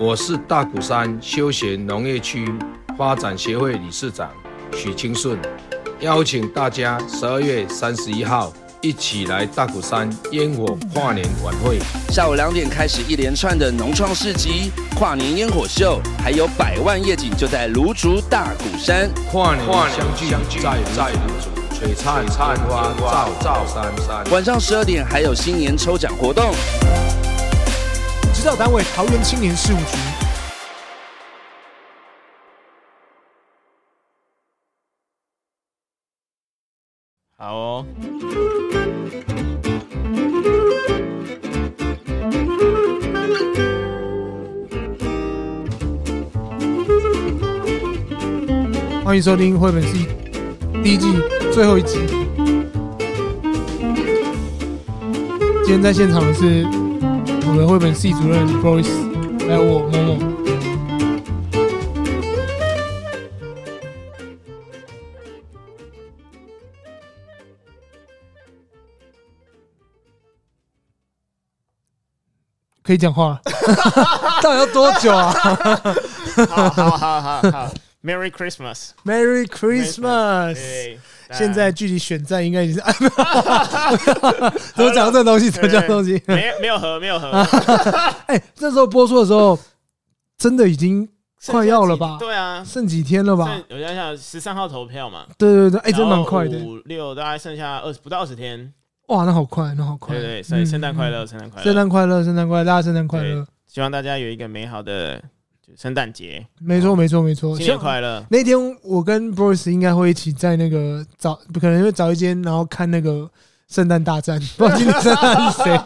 我是大鼓山休闲农业区发展协会理事长许清顺，邀请大家十二月三十一号一起来大鼓山烟火跨年晚会。下午两点开始一连串的农创市集、跨年烟火秀，还有百万夜景就在芦竹大鼓山。跨年相聚在在芦竹，璀璨璨花照照山山。晚上十二点还有新年抽奖活动。指导单位：桃园青年事务局。好哦。欢迎收听绘本 C 第一季最后一集。今天在现场的是。我的绘本系主任 Boris，还有我默默。可以讲话？到底要多久啊？好好好好好，Merry Christmas，Merry Christmas。现在距离选战应该已经是，怎么讲这东西？怎么讲东西？没没有和没有和。哎，这时候播出的时候，真的已经快要了吧？对啊，剩几天了吧？我想想，十三号投票嘛。对对对，哎，真蛮快的。五六大概剩下二十不到二十天。哇，那好快，那好快。对对，所以圣诞快乐，圣诞快乐，圣诞快乐，圣诞快乐，大家圣诞快乐。希望大家有一个美好的。圣诞节，没错，没错，没错。新年快乐！那天我跟 Boris 应该会一起在那个找，可能会找一间，然后看那个圣诞大战。不知道今天圣诞是谁？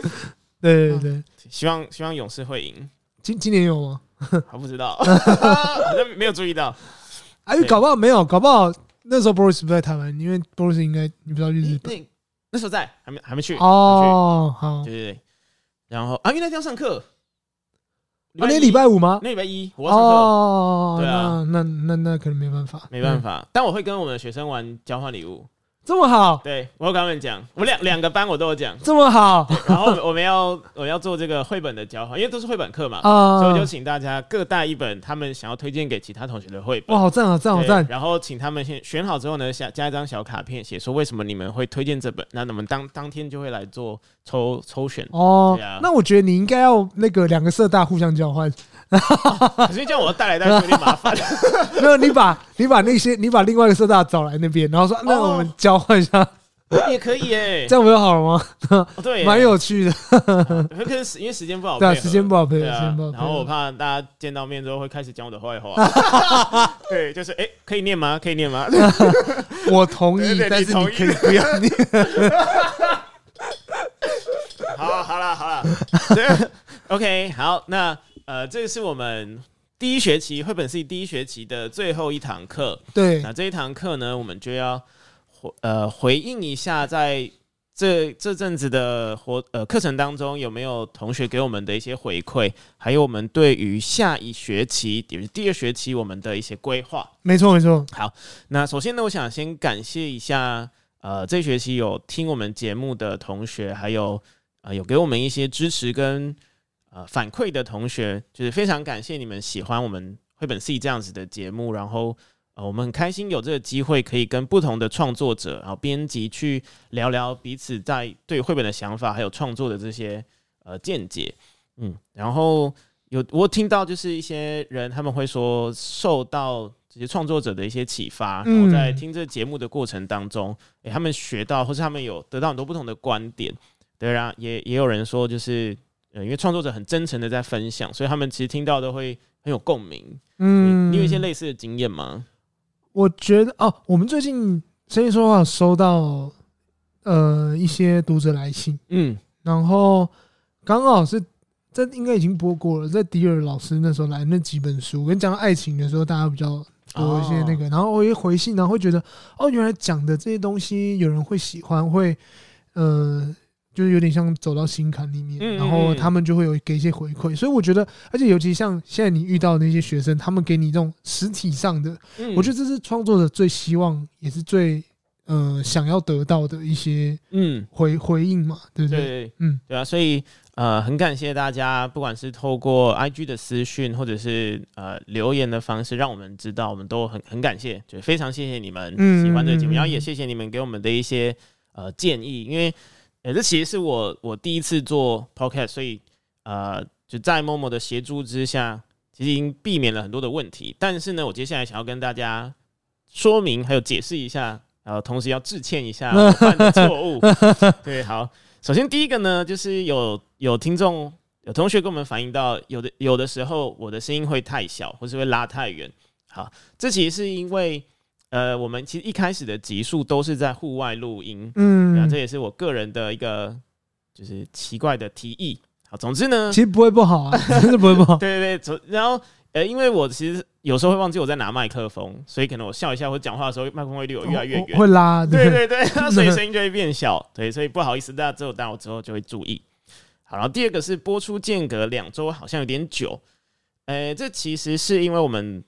对对对，希望希望勇士会赢。今今年有吗？还不知道，好像没有注意到。哎，搞不好没有，搞不好那时候 Boris 不在台湾，因为 Boris 应该你不知道去日本。那那时候在，还没还没去哦。好，对对对。然后啊，因为那天要上课。那天礼拜五吗？那礼拜一我要上课。哦，对啊，那那那可能没办法，没办法。但我会跟我们的学生玩交换礼物。这么好，对我跟他们讲，我两两个班我都有讲，这么好。然后我们 要我要做这个绘本的交换，因为都是绘本课嘛，所以我就请大家各带一本他们想要推荐给其他同学的绘本。哇，好赞啊，赞好赞！然后请他们先选好之后呢，下加一张小卡片，写说为什么你们会推荐这本。那我们当当天就会来做抽抽选。哦，那我觉得你应该要那个两个色大互相交换。可是这样我带来带去有点麻烦。没有，你把你把那些你把另外一个色大找来那边，然后说那我们交换一下。也可以哎，这样不就好了吗？对，蛮有趣的。可是因为时间不好，对啊，时间不好配合。然后我怕大家见到面之后会开始讲我的坏话。对，就是哎，可以念吗？可以念吗？我同意，但是你可以不要念。好，好了，好了。OK，好，那呃，这是我们第一学期绘本系第一学期的最后一堂课。对，那这一堂课呢，我们就要回。呃，回应一下，在这这阵子的活呃课程当中，有没有同学给我们的一些回馈？还有我们对于下一学期，也就是第二学期，我们的一些规划？没错，没错。好，那首先呢，我想先感谢一下，呃，这学期有听我们节目的同学，还有呃有给我们一些支持跟呃反馈的同学，就是非常感谢你们喜欢我们绘本 C 这样子的节目，然后。呃，我们很开心有这个机会，可以跟不同的创作者，然后编辑去聊聊彼此在对绘本的想法，还有创作的这些呃见解。嗯，然后有我听到就是一些人他们会说受到这些创作者的一些启发，然后在听这节目的过程当中，诶，他们学到或是他们有得到很多不同的观点。对啊，也也有人说就是呃，因为创作者很真诚的在分享，所以他们其实听到都会很有共鸣。嗯，你有一些类似的经验吗？我觉得哦，我们最近声音说话收到呃一些读者来信，嗯，然后刚好是这应该已经播过了，在迪尔老师那时候来那几本书，跟讲爱情的时候，大家比较多一些那个，然后我一回信，然后会觉得哦，原来讲的这些东西有人会喜欢，会呃。就是有点像走到心坎里面，然后他们就会有给一些回馈，所以我觉得，而且尤其像现在你遇到的那些学生，他们给你这种实体上的，我觉得这是创作者最希望也是最呃想要得到的一些嗯。回回应嘛，对不对？对，嗯，对啊，所以呃很感谢大家，不管是透过 IG 的私讯或者是呃留言的方式，让我们知道，我们都很很感谢，就非常谢谢你们喜欢这个节目，然后也谢谢你们给我们的一些呃建议，因为。哎、欸，这其实是我我第一次做 podcast，所以呃，就在 Momo 的协助之下，其实已经避免了很多的问题。但是呢，我接下来想要跟大家说明还有解释一下，然后同时要致歉一下我犯的错误。对，好，首先第一个呢，就是有有听众有同学跟我们反映到，有的有的时候我的声音会太小，或是会拉太远。好，这其实是因为。呃，我们其实一开始的集数都是在户外录音，嗯，啊，这也是我个人的一个就是奇怪的提议。好，总之呢，其实不会不好啊，真的不会不好。对对对，然后呃，因为我其实有时候会忘记我在拿麦克风，所以可能我笑一下或讲话的时候，麦克风会离我越来越远，会拉。对对对，所以声音就会变小。对，所以不好意思，大家之后，但我之后就会注意。好，然后第二个是播出间隔两周，好像有点久。呃，这其实是因为我们。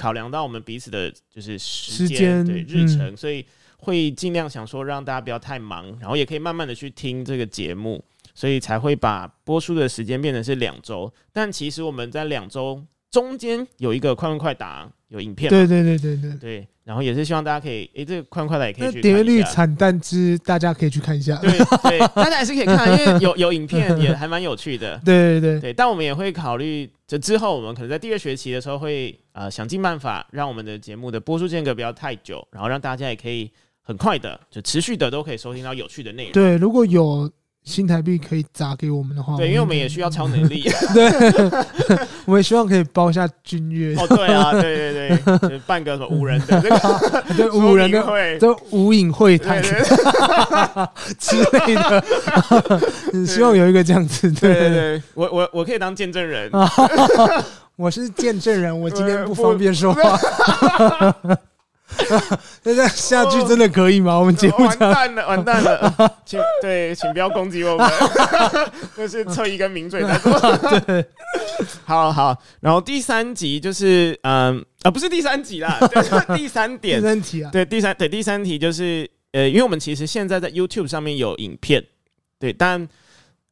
考量到我们彼此的就是时间对日程，所以会尽量想说让大家不要太忙，然后也可以慢慢的去听这个节目，所以才会把播出的时间变成是两周。但其实我们在两周中间有一个快问快答，有影片，对对对对对对。然后也是希望大家可以，诶，这个快问快答也可以。点阅率惨淡之，大家可以去看一下。对对，大家还是可以看，因为有有影片也还蛮有趣的。对对对对，但我们也会考虑，这之后我们可能在第二学期的时候会呃想尽办法让我们的节目的播出间隔不要太久，然后让大家也可以很快的就持续的都可以收听到有趣的内容。对，如果有。新台币可以砸给我们的话，对，因为我们也需要超能力。对，我们希望可以包一下君悦。哦，对啊，对对对，就是办个什么五人的这个，对，五人的会，就无影会谈之类的。希望有一个这样子。对对对，我我我可以当见证人。我是见证人，我今天不方便说话。那这样下去真的可以吗？我们节目完蛋了，完蛋了，请对，请不要攻击我们，就是侧翼跟名嘴在说。对，好好。然后第三集就是，嗯啊，不是第三集啦，就是第三点，第三题啊，对，第三对第三题就是，呃，因为我们其实现在在 YouTube 上面有影片，对，但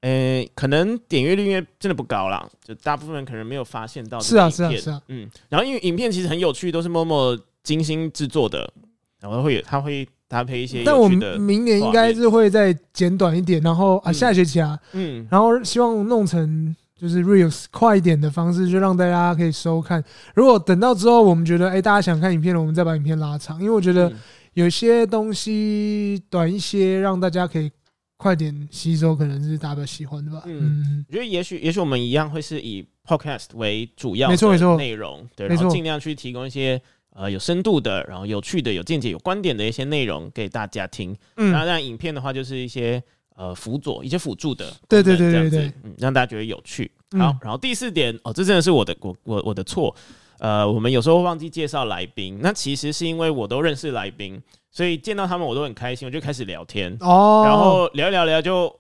呃，可能点阅率因为真的不高啦，就大部分人可能没有发现到。是啊，是啊，是啊，嗯。然后因为影片其实很有趣，都是 Momo。精心制作的，然后会有，它会搭配一些。但我们明年应该是会再剪短一点，然后啊，下学期啊，嗯，然后希望弄成就是 reels 快一点的方式，就让大家可以收看。如果等到之后，我们觉得哎，大家想看影片了，我们再把影片拉长，因为我觉得有些东西短一些，让大家可以快点吸收，可能是大家比较喜欢的吧。嗯，我觉得也许也许我们一样会是以 podcast 为主要的没错没错内容，对，然后尽量去提供一些。呃，有深度的，然后有趣的，有见解、有观点的一些内容给大家听。嗯，然后让影片的话，就是一些呃辅佐、一些辅助的，对对对对对，嗯，让大家觉得有趣。好，然后第四点哦，这真的是我的我我我的错。呃，我们有时候忘记介绍来宾，那其实是因为我都认识来宾，所以见到他们我都很开心，我就开始聊天哦，然后聊一聊聊就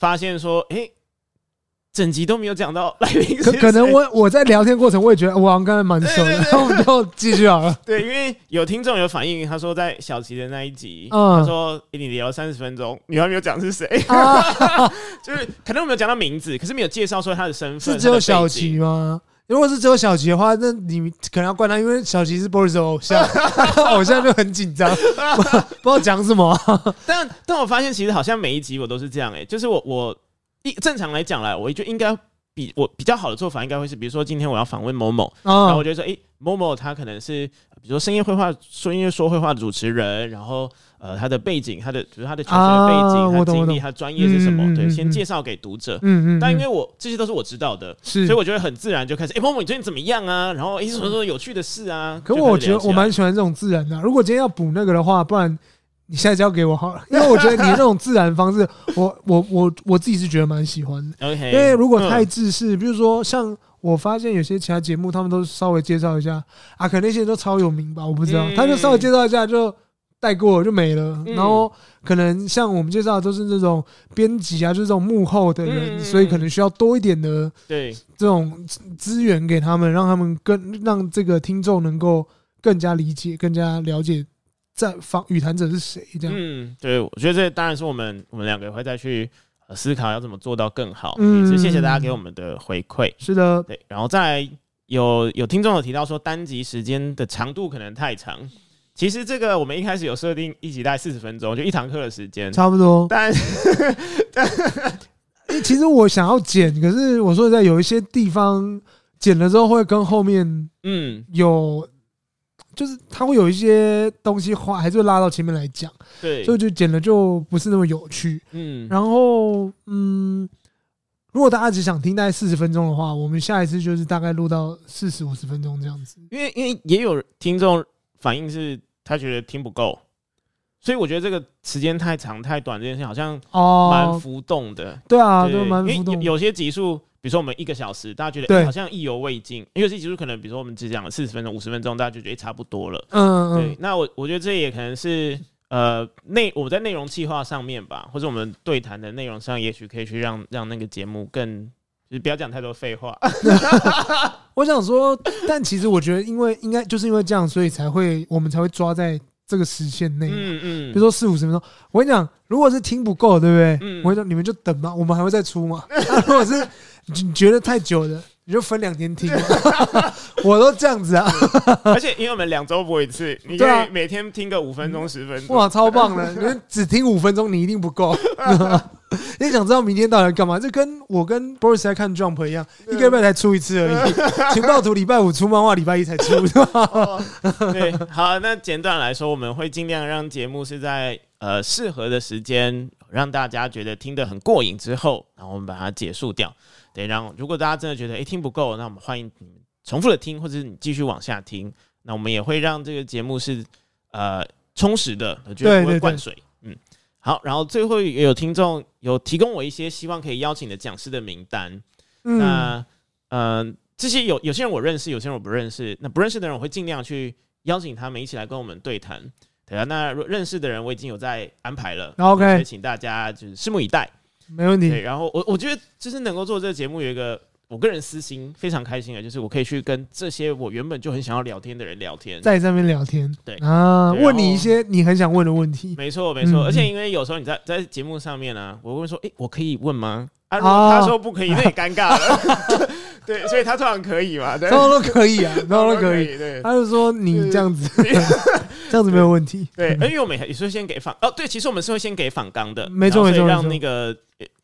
发现说，哎。整集都没有讲到来宾，可可能我我在聊天过程我也觉得我好像刚才蛮熟的，然后我们就继续好了。对，因为有听众有反映，他说在小齐的那一集，嗯、他说给你聊三十分钟，你还没有讲是谁，啊、就是可能我没有讲到名字，可是没有介绍说他的身份。是只有小齐吗？如果是只有小齐的话，那你可能要怪他，因为小齐是 Boris 的偶像，偶像就很紧张，不知道讲什么、啊。但但我发现其实好像每一集我都是这样、欸，哎，就是我我。一正常来讲来，我就应该比我比较好的做法，应该会是，比如说今天我要访问某某，然后我就说，诶，某某他可能是，比如说声音绘画、说音乐说绘画的主持人，然后呃，他的背景，他的比如他的求学背景，他的经历，他专业是什么？对，先介绍给读者。嗯嗯。但因为我这些都是我知道的，是，所以我觉得很自然就开始，诶，某某你最近怎么样啊？然后诶，什么什么有趣的事啊？可我觉得我蛮喜欢这种自然的。如果今天要补那个的话，不然。你现在交给我好了，因为我觉得你这种自然方式，我我我我自己是觉得蛮喜欢的。OK，因为如果太自式，比如说像我发现有些其他节目，他们都稍微介绍一下啊，可能那些都超有名吧，我不知道，他就稍微介绍一下就带过就没了。然后可能像我们介绍的都是这种编辑啊，就是这种幕后的人，所以可能需要多一点的对这种资源给他们，让他们更让这个听众能够更加理解、更加了解。在防雨谈者是谁？这样，嗯，对，我觉得这当然是我们我们两个会再去思考要怎么做到更好。嗯，也是谢谢大家给我们的回馈。是的，对，然后再来有有听众有提到说单集时间的长度可能太长，其实这个我们一开始有设定一集大概四十分钟，就一堂课的时间，差不多。但但 其实我想要剪，可是我说在有一些地方剪了之后会跟后面嗯有。就是他会有一些东西话，还是会拉到前面来讲，对，所以就剪了就不是那么有趣。嗯，然后嗯，如果大家只想听大概四十分钟的话，我们下一次就是大概录到四十五十分钟这样子。因为因为也有听众反映是他觉得听不够，所以我觉得这个时间太长太短这件事好像哦蛮浮动的。对啊，对蛮浮动。有些集数。比如说我们一个小时，大家觉得、欸、好像意犹未尽，因为这其实可能，比如说我们只讲了四十分钟、五十分钟，大家就觉得差不多了。嗯嗯。对，那我我觉得这也可能是呃内我在内容计划上面吧，或者我们对谈的内容上，也许可以去让让那个节目更就是不要讲太多废话。我想说，但其实我觉得，因为应该就是因为这样，所以才会我们才会抓在这个时限内。嗯嗯。比如说四五十分钟，我跟你讲，如果是听不够，对不对？嗯。我跟你讲，你们就等吧，我们还会再出嘛。啊、如果是。你觉得太久了，你就分两天听。我都这样子啊，而且因为我们两周播一次，你可以每天听个五分钟、十分钟。哇，超棒的！你只听五分钟，你一定不够。你想知道明天到底要干嘛？就跟我跟 Boris 在看 Jump 一样，一个礼拜才出一次而已。情报图礼拜五出漫画，礼拜一才出？对，好，那简短来说，我们会尽量让节目是在呃适合的时间，让大家觉得听得很过瘾之后，然后我们把它结束掉。对，然后如果大家真的觉得诶听不够，那我们欢迎你重复的听，或者是你继续往下听。那我们也会让这个节目是呃充实的，我觉得不会灌水。嗯，好，然后最后也有听众有提供我一些希望可以邀请的讲师的名单。嗯、那呃这些有有些人我认识，有些人我不认识。那不认识的人我会尽量去邀请他们一起来跟我们对谈。对啊，那认识的人我已经有在安排了。OK，所以请大家就是拭目以待。没问题。对，然后我我觉得就是能够做这个节目，有一个我个人私心非常开心的，就是我可以去跟这些我原本就很想要聊天的人聊天，在上面聊天。对啊，问你一些你很想问的问题。没错，没错。而且因为有时候你在在节目上面呢、啊，我会问说，哎，我可以问吗？啊，如果他说不可以，那也尴尬了。对，所以他通常可以嘛？对，通常都可以啊，通常都可以。对，他就说你这样子，这样子没有问题。对，因为我们也是先给访哦，对，其实我们是会先给访纲的，没错没错，让那个。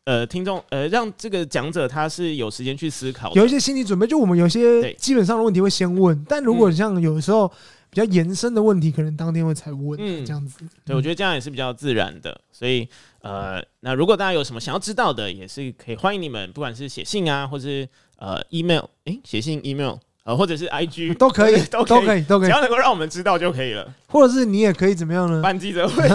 呃，听众，呃，让这个讲者他是有时间去思考，有一些心理准备。就我们有些基本上的问题会先问，但如果像有时候比较延伸的问题，可能当天会才问，嗯，这样子。对，我觉得这样也是比较自然的。所以，呃，那如果大家有什么想要知道的，也是可以欢迎你们，不管是写信啊，或是呃 email，哎，写信 email，呃，或者是 IG 都可以，都可以，都可以，只要能够让我们知道就可以了。或者是你也可以怎么样呢？办记者会。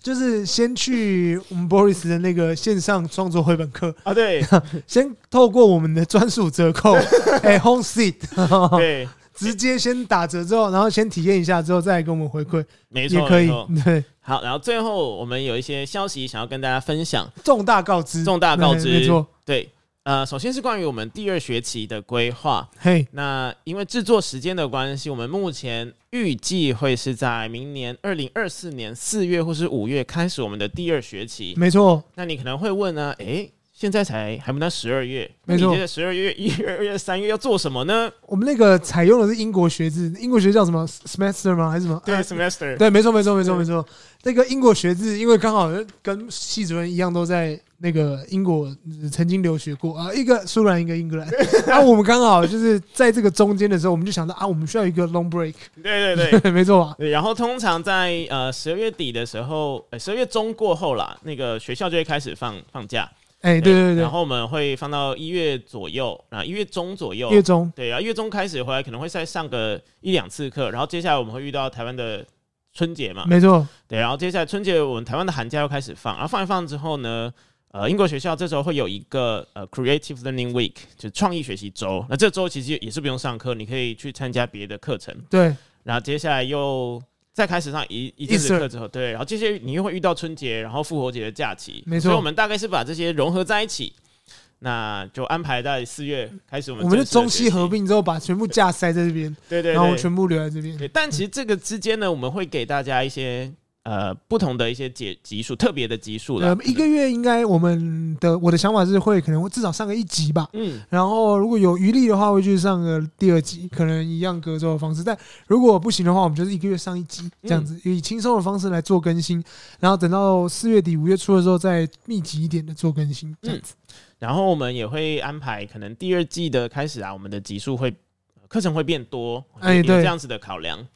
就是先去我们 Boris 的那个线上创作绘本课啊，对，先透过我们的专属折扣，哎，Home Seat，对，直接先打折之后，然后先体验一下之后再来跟我们回馈，没错，也可以，对，好，然后最后我们有一些消息想要跟大家分享，重大告知，重大告知，没错，对。呃，首先是关于我们第二学期的规划。嘿，那因为制作时间的关系，我们目前预计会是在明年二零二四年四月或是五月开始我们的第二学期。没错。那你可能会问呢？诶，现在才还不到十二月，没错。你觉得十二月、一月、二月、三月要做什么呢？我们那个采用的是英国学制，英国学叫什么？semester 吗？还是什么？对，semester。对，没错，没错，没错，没错。那个英国学制，因为刚好跟系主任一样，都在。那个英国曾经留学过啊，一个苏格兰，一个英格兰。然后、啊、我们刚好就是在这个中间的时候，我们就想到啊，我们需要一个 long break。对对对，没错啊。对，然后通常在呃十二月底的时候，十二月中过后啦，那个学校就会开始放放假。哎、欸，对对对，对。然后我们会放到一月左右啊，一月中左右。月中。对啊，一月中开始回来，可能会再上个一两次课。然后接下来我们会遇到台湾的。春节嘛，没错，对，然后接下来春节我们台湾的寒假又开始放，然后放一放之后呢，呃，英国学校这时候会有一个呃 Creative Learning Week，就是创意学习周。那这周其实也是不用上课，你可以去参加别的课程。对，然后接下来又再开始上一一阵子课之后，对，然后这些你又会遇到春节，然后复活节的假期，没错。所以我们大概是把这些融合在一起。那就安排在四月开始，我们我们就中西合并之后，把全部架塞在这边，对，对对，然后全部留在这边。对，但其实这个之间呢，我们会给大家一些呃不同的一些节集数，特别的集数的。呃，一个月应该我们的我的想法是会可能会至少上个一集吧。嗯，然后如果有余力的话，会去上个第二集，可能一样隔周的方式。但如果不行的话，我们就是一个月上一集这样子，以轻松的方式来做更新，然后等到四月底五月初的时候再密集一点的做更新这样子。然后我们也会安排，可能第二季的开始啊，我们的集数会课程会变多，哎，有这样子的考量。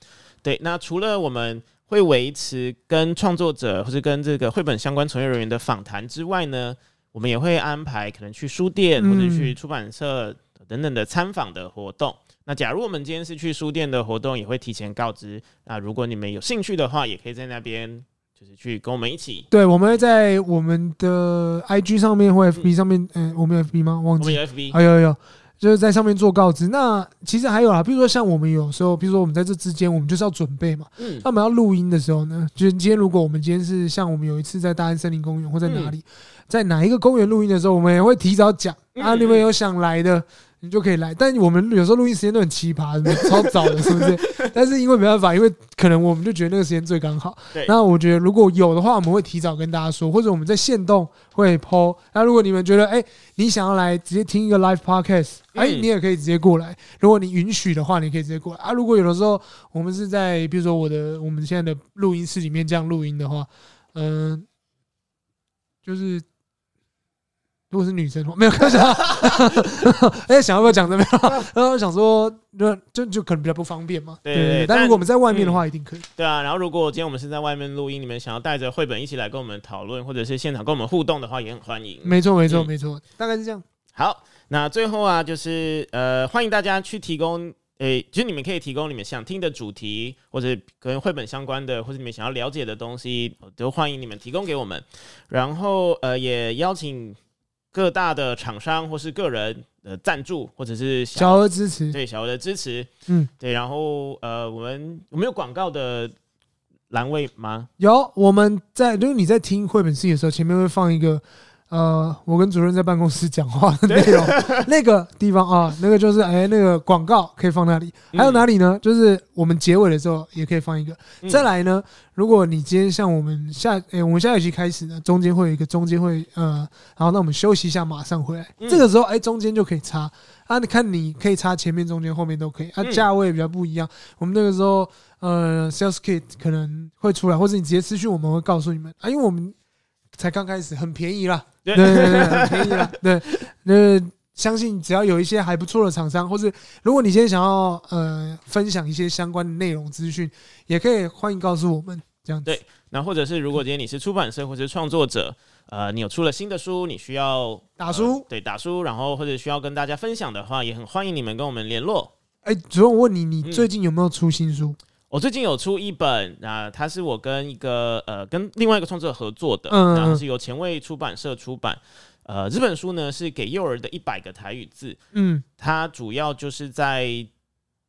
对，那除了我们会维持跟创作者或是跟这个绘本相关从业人员的访谈之外呢，我们也会安排可能去书店或者去出版社等等的参访的活动。那假如我们今天是去书店的活动，也会提前告知。那如果你们有兴趣的话，也可以在那边。就是去跟我们一起，对，我们会在我们的 IG 上面或 FB 上面，嗯，嗯，我们有 FB 吗？忘记，我们有 FB，有有有，就是在上面做告知。那其实还有啊，比如说像我们有时候，比如说我们在这之间，我们就是要准备嘛。嗯，那我们要录音的时候呢，就是今天如果我们今天是像我们有一次在大安森林公园或在哪里，嗯、在哪一个公园录音的时候，我们也会提早讲、嗯、啊，你们有想来的。你就可以来，但我们有时候录音时间都很奇葩，超早的，是不是？但是因为没办法，因为可能我们就觉得那个时间最刚好。那我觉得如果有的话，我们会提早跟大家说，或者我们在线动会 po。那如果你们觉得，哎，你想要来直接听一个 live podcast，哎，你也可以直接过来。如果你允许的话，你可以直接过来啊。如果有的时候我们是在比如说我的我们现在的录音室里面这样录音的话，嗯，就是。如果是女生的话，没有开玩笑。哎，想要不要讲这边？然后想说，就就就可能比较不方便嘛。对，对，对，对。但如果我们在外面的话，一定可以。对啊，然后如果今天我们是在外面录音，你们想要带着绘本一起来跟我们讨论，或者是现场跟我们互动的话，也很欢迎。没错，没错，没错，大概是这样。好，那最后啊，就是呃，欢迎大家去提供，诶、欸，就是你们可以提供你们想听的主题，或者跟绘本相关的，或者你们想要了解的东西，都欢迎你们提供给我们。然后呃，也邀请。各大的厂商或是个人的赞助，或者是小额支持，对小额的支持，嗯，对。然后呃，我们我们有广告的栏位吗？有，我们在，如果你在听绘本戏的时候，前面会放一个。呃，我跟主任在办公室讲话的内容，那个地方啊，那个就是哎，那个广告可以放那里。还有哪里呢？就是我们结尾的时候也可以放一个。再来呢，如果你今天像我们下哎，我们下学期开始呢，中间会有一个中间会呃，然后那我们休息一下，马上回来。这个时候哎，中间就可以插啊，你看你可以插前面、中间、后面都可以啊，价位比较不一样。我们那个时候呃，sales kit 可能会出来，或者你直接私讯我们会告诉你们啊，因为我们才刚开始，很便宜啦。对对对，很便宜啦。对，那相信只要有一些还不错的厂商，或是如果你今天想要呃分享一些相关的内容资讯，也可以欢迎告诉我们这样子。对，那或者是如果今天你是出版社或者是创作者，呃，你有出了新的书，你需要打书，呃，对，打书，然后或者需要跟大家分享的话，也很欢迎你们跟我们联络。哎，主任，我问你，你最近有没有出新书？嗯我最近有出一本，那它是我跟一个呃跟另外一个创作者合作的，然后是由前卫出版社出版。呃，这本书呢是给幼儿的一百个台语字，嗯，它主要就是在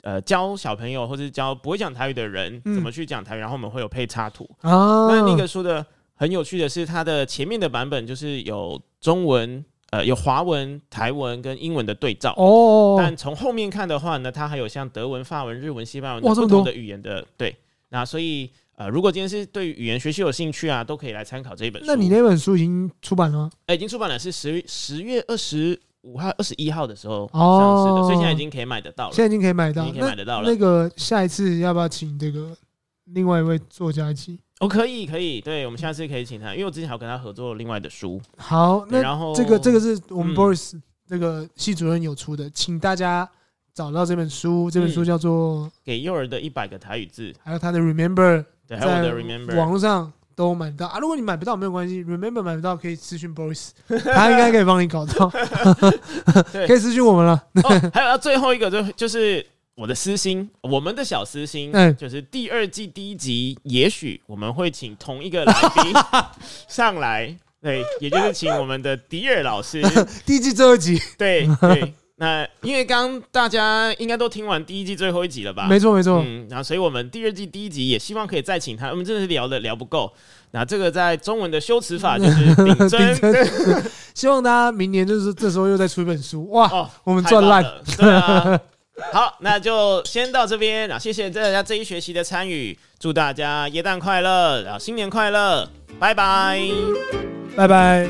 呃教小朋友或者教不会讲台语的人怎么去讲台语，然后我们会有配插图。那那个书的很有趣的是，它的前面的版本就是有中文。呃，有华文、台文跟英文的对照哦，但从后面看的话呢，它还有像德文、法文、日文、西班牙文不同的语言的对。那所以呃，如果今天是对语言学习有兴趣啊，都可以来参考这一本书。那你那本书已经出版了吗？哎、欸，已经出版了，是十月十月二十五号、二十一号的时候上市的，所以现在已经可以买得到了。现在已经可以买到，已经可以买得到了。那个下一次要不要请这个另外一位作家一起？哦，可以，可以，对，我们下次可以请他，因为我之前还有跟他合作另外的书。好，那然后这个这个是我们 Boris 这个系主任有出的，请大家找到这本书，这本书叫做《给幼儿的一百个台语字》，还有他的 Remember，对，还有我的 Remember，网络上都买得到啊。如果你买不到没有关系，Remember 买不到可以私讯 Boris，他应该可以帮你搞到，可以私讯我们了。还有最后一个就就是我的私心，我们的小私心，嗯就是第二季第一集，也许我们会请同一个来宾 上来，对，也就是请我们的迪尔老师，第一季最后一集，对对。那因为刚刚大家应该都听完第一季最后一集了吧？没错没错。嗯，然后所以我们第二季第一集也希望可以再请他，我们真的是聊的聊不够。那这个在中文的修辞法就是顶真，希望大家明年就是这时候又再出一本书，哇，哦、我们赚烂。对啊。好，那就先到这边，然后谢谢大家这一学期的参与，祝大家耶诞快乐，然后新年快乐，拜拜，拜拜。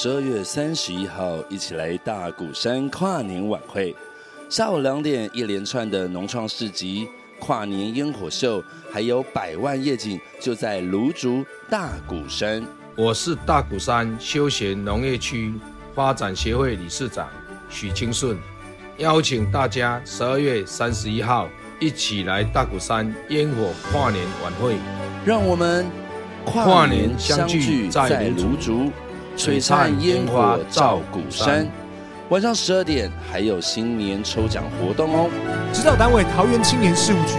十二月三十一号，一起来大鼓山跨年晚会。下午两点，一连串的农创市集、跨年烟火秀，还有百万夜景，就在芦竹大鼓山。我是大鼓山休闲农业区发展协会理事长许清顺，邀请大家十二月三十一号一起来大鼓山烟火跨年晚会。让我们跨年相聚在芦竹。璀璨烟火照鼓山，晚上十二点还有新年抽奖活动哦！指导单位桃园青年事务局。